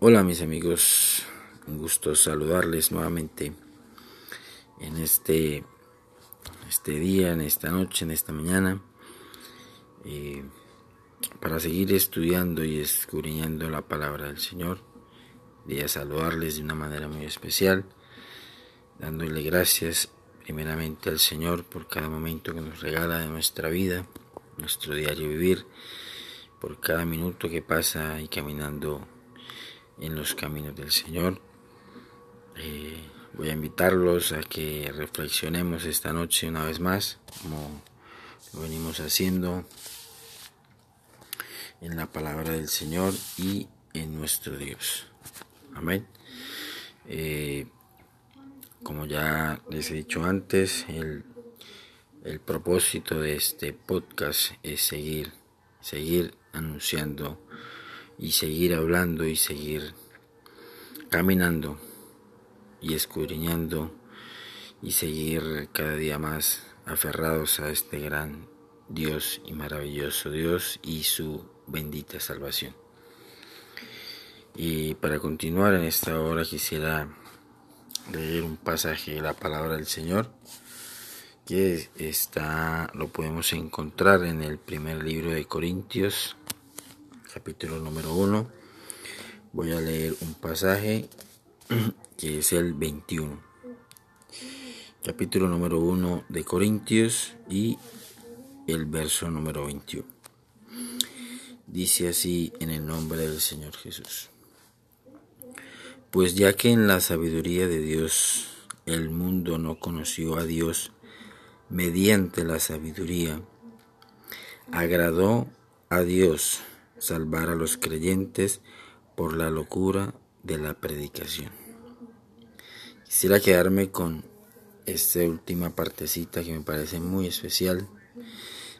Hola mis amigos, un gusto saludarles nuevamente en este, este día, en esta noche, en esta mañana, eh, para seguir estudiando y escudriñando la palabra del Señor. a saludarles de una manera muy especial, dándole gracias primeramente al Señor por cada momento que nos regala de nuestra vida, nuestro diario vivir, por cada minuto que pasa y caminando en los caminos del Señor. Eh, voy a invitarlos a que reflexionemos esta noche una vez más, como lo venimos haciendo en la palabra del Señor y en nuestro Dios. Amén. Eh, como ya les he dicho antes, el, el propósito de este podcast es seguir, seguir anunciando y seguir hablando y seguir caminando y escudriñando y seguir cada día más aferrados a este gran Dios y maravilloso Dios y su bendita salvación. Y para continuar en esta hora quisiera leer un pasaje de la palabra del Señor que está lo podemos encontrar en el primer libro de Corintios capítulo número 1. Voy a leer un pasaje que es el 21. Capítulo número 1 de Corintios y el verso número 21. Dice así en el nombre del Señor Jesús. Pues ya que en la sabiduría de Dios el mundo no conoció a Dios mediante la sabiduría, agradó a Dios salvar a los creyentes por la locura de la predicación. Quisiera quedarme con esta última partecita que me parece muy especial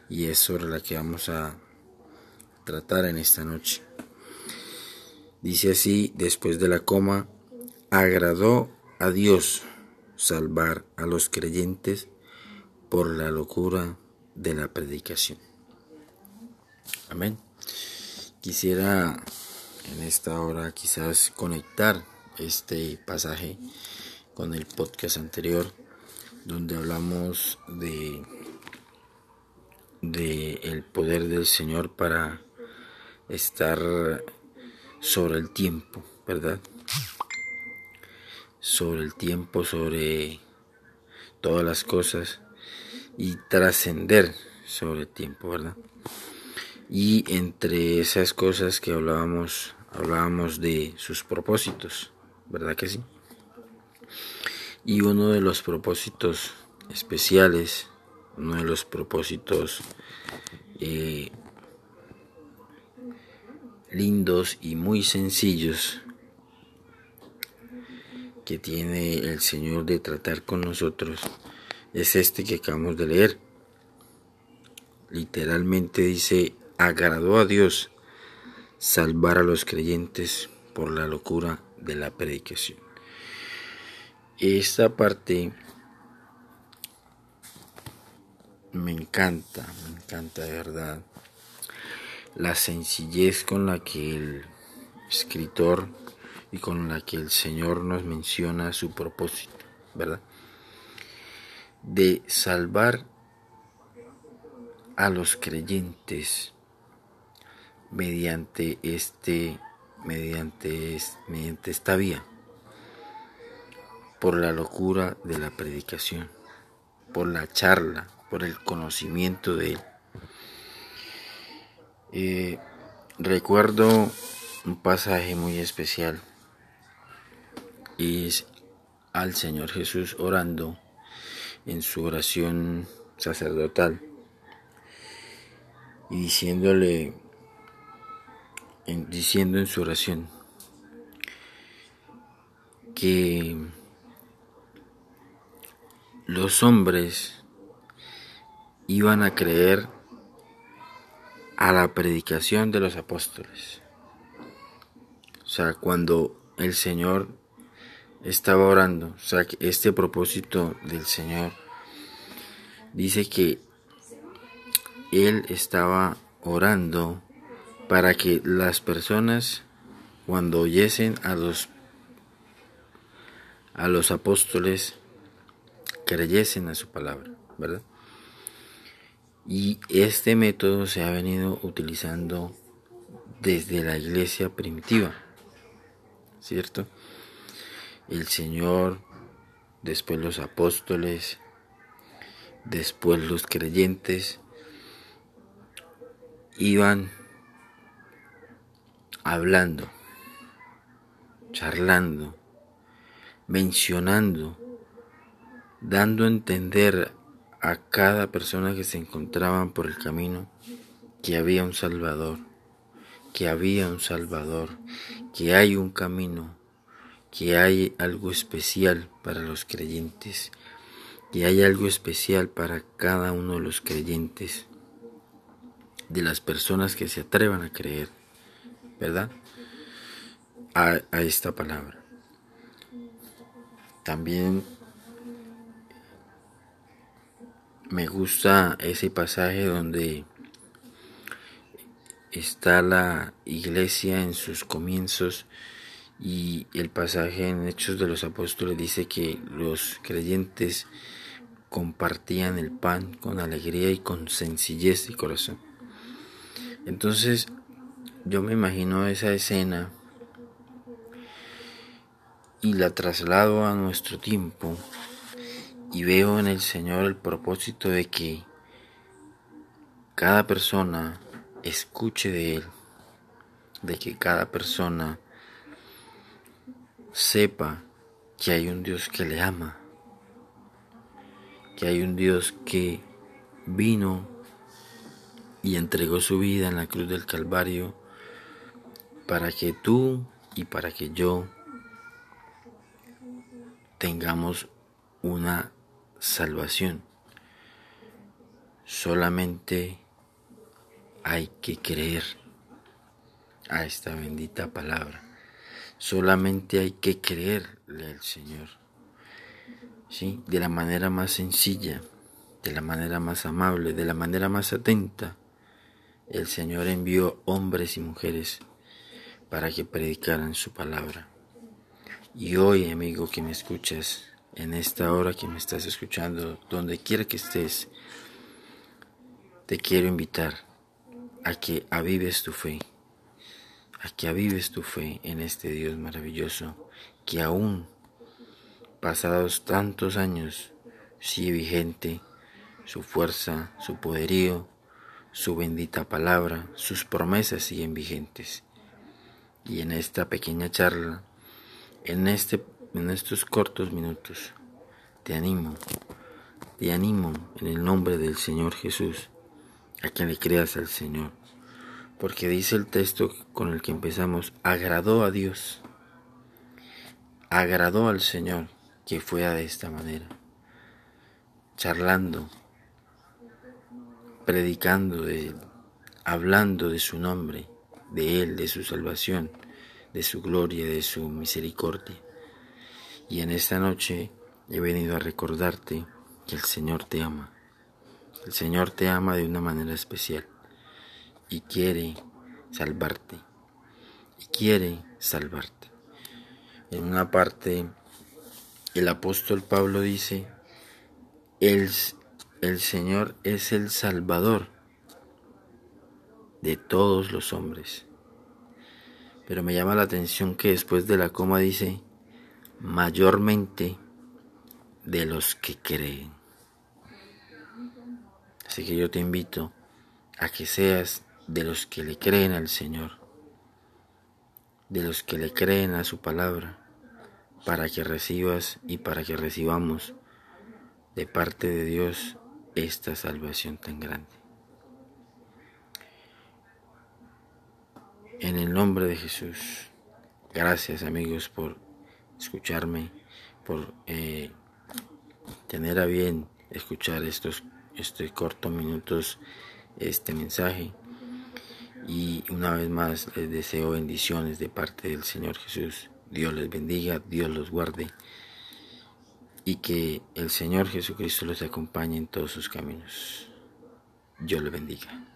y es sobre la que vamos a tratar en esta noche. Dice así, después de la coma, agradó a Dios salvar a los creyentes por la locura de la predicación. Amén. Quisiera en esta hora quizás conectar este pasaje con el podcast anterior donde hablamos de de el poder del Señor para estar sobre el tiempo, ¿verdad? Sobre el tiempo, sobre todas las cosas y trascender sobre el tiempo, ¿verdad? Y entre esas cosas que hablábamos, hablábamos de sus propósitos, ¿verdad que sí? Y uno de los propósitos especiales, uno de los propósitos eh, lindos y muy sencillos que tiene el Señor de tratar con nosotros es este que acabamos de leer. Literalmente dice, agradó a Dios salvar a los creyentes por la locura de la predicación. Esta parte me encanta, me encanta de verdad la sencillez con la que el escritor y con la que el Señor nos menciona su propósito, ¿verdad? De salvar a los creyentes mediante este mediante, mediante esta vía por la locura de la predicación por la charla por el conocimiento de él. Eh, recuerdo un pasaje muy especial y es al Señor Jesús orando en su oración sacerdotal y diciéndole diciendo en su oración que los hombres iban a creer a la predicación de los apóstoles. O sea, cuando el Señor estaba orando, o sea, que este propósito del Señor dice que Él estaba orando para que las personas cuando oyesen a los a los apóstoles creyesen a su palabra, ¿verdad? Y este método se ha venido utilizando desde la iglesia primitiva, ¿cierto? El Señor, después los apóstoles, después los creyentes, iban hablando, charlando, mencionando, dando a entender a cada persona que se encontraban por el camino que había un Salvador, que había un Salvador, que hay un camino, que hay algo especial para los creyentes, que hay algo especial para cada uno de los creyentes, de las personas que se atrevan a creer, ¿verdad? A, a esta palabra. También me gusta ese pasaje donde está la iglesia en sus comienzos y el pasaje en Hechos de los Apóstoles dice que los creyentes compartían el pan con alegría y con sencillez de corazón. Entonces yo me imagino esa escena y la traslado a nuestro tiempo y veo en el Señor el propósito de que cada persona escuche de Él, de que cada persona sepa que hay un Dios que le ama, que hay un Dios que vino y entregó su vida en la cruz del Calvario para que tú y para que yo tengamos una salvación. Solamente hay que creer a esta bendita palabra. Solamente hay que creerle al Señor. ¿Sí? De la manera más sencilla, de la manera más amable, de la manera más atenta. El Señor envió hombres y mujeres para que predicaran su palabra. Y hoy, amigo que me escuchas, en esta hora que me estás escuchando, donde quiera que estés, te quiero invitar a que avives tu fe, a que avives tu fe en este Dios maravilloso, que aún, pasados tantos años, sigue vigente su fuerza, su poderío, su bendita palabra, sus promesas siguen vigentes. Y en esta pequeña charla en, este, en estos cortos minutos te animo, te animo en el nombre del Señor Jesús a que le creas al Señor. Porque dice el texto con el que empezamos, agradó a Dios, agradó al Señor que fuera de esta manera, charlando, predicando de Él, hablando de su nombre, de Él, de su salvación de su gloria, de su misericordia. Y en esta noche he venido a recordarte que el Señor te ama. El Señor te ama de una manera especial y quiere salvarte. Y quiere salvarte. En una parte, el apóstol Pablo dice, el, el Señor es el Salvador de todos los hombres pero me llama la atención que después de la coma dice mayormente de los que creen. Así que yo te invito a que seas de los que le creen al Señor, de los que le creen a su palabra, para que recibas y para que recibamos de parte de Dios esta salvación tan grande. En el nombre de Jesús. Gracias amigos por escucharme, por eh, tener a bien escuchar estos, estos cortos minutos, este mensaje. Y una vez más les deseo bendiciones de parte del Señor Jesús. Dios les bendiga, Dios los guarde y que el Señor Jesucristo los acompañe en todos sus caminos. Dios les bendiga.